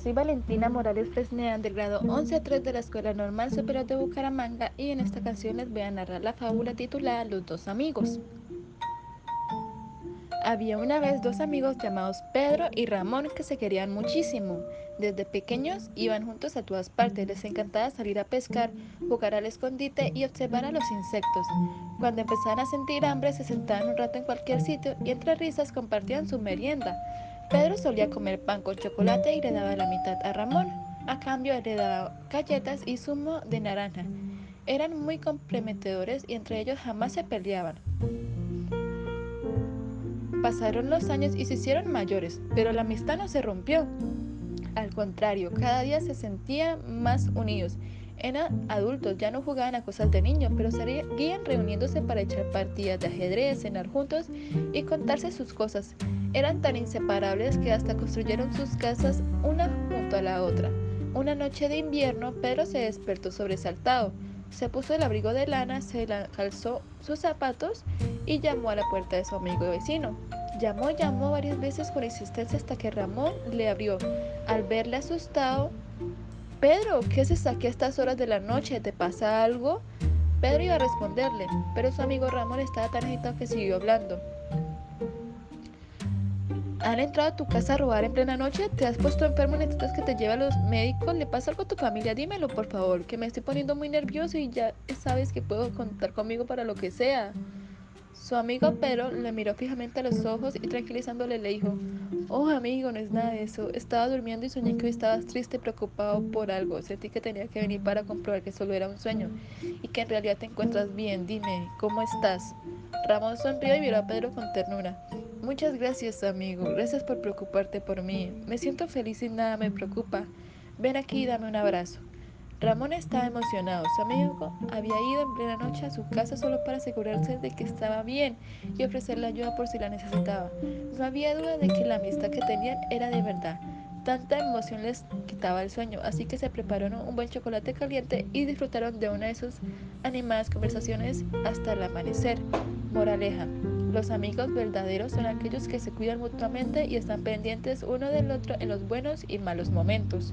soy Valentina Morales Fresnean del grado 11 a 3 de la Escuela Normal Superior de Bucaramanga y en esta canción les voy a narrar la fábula titulada Los dos amigos. Había una vez dos amigos llamados Pedro y Ramón que se querían muchísimo. Desde pequeños iban juntos a todas partes, les encantaba salir a pescar, jugar al escondite y observar a los insectos. Cuando empezaban a sentir hambre se sentaban un rato en cualquier sitio y entre risas compartían su merienda. Pedro solía comer pan con chocolate y le daba la mitad a Ramón. A cambio le daba galletas y zumo de naranja. Eran muy comprometedores y entre ellos jamás se peleaban. Pasaron los años y se hicieron mayores, pero la amistad no se rompió. Al contrario, cada día se sentían más unidos. Eran adultos, ya no jugaban a cosas de niños, pero seguían reuniéndose para echar partidas de ajedrez, cenar juntos y contarse sus cosas. Eran tan inseparables que hasta construyeron sus casas una junto a la otra. Una noche de invierno, Pedro se despertó sobresaltado. Se puso el abrigo de lana, se calzó sus zapatos y llamó a la puerta de su amigo vecino. Llamó, llamó varias veces con insistencia hasta que Ramón le abrió. Al verle asustado, Pedro, ¿qué haces aquí a estas horas de la noche? ¿Te pasa algo? Pedro iba a responderle, pero su amigo Ramón estaba tan agitado que siguió hablando. ¿Han entrado a tu casa a robar en plena noche? ¿Te has puesto enfermo necesitas que te lleve a los médicos? ¿Le pasa algo a tu familia? Dímelo, por favor, que me estoy poniendo muy nervioso y ya sabes que puedo contar conmigo para lo que sea. Su amigo Pedro le miró fijamente a los ojos y tranquilizándole le dijo, Oh amigo, no es nada de eso. Estaba durmiendo y soñé que hoy estabas triste y preocupado por algo. Sentí que tenía que venir para comprobar que solo era un sueño y que en realidad te encuentras bien. Dime, ¿cómo estás? Ramón sonrió y miró a Pedro con ternura. Muchas gracias, amigo. Gracias por preocuparte por mí. Me siento feliz y nada me preocupa. Ven aquí y dame un abrazo. Ramón estaba emocionado. Su amigo había ido en plena noche a su casa solo para asegurarse de que estaba bien y ofrecerle ayuda por si la necesitaba. No había duda de que la amistad que tenían era de verdad. Tanta emoción les quitaba el sueño, así que se prepararon un buen chocolate caliente y disfrutaron de una de sus animadas conversaciones hasta el amanecer. Moraleja. Los amigos verdaderos son aquellos que se cuidan mutuamente y están pendientes uno del otro en los buenos y malos momentos.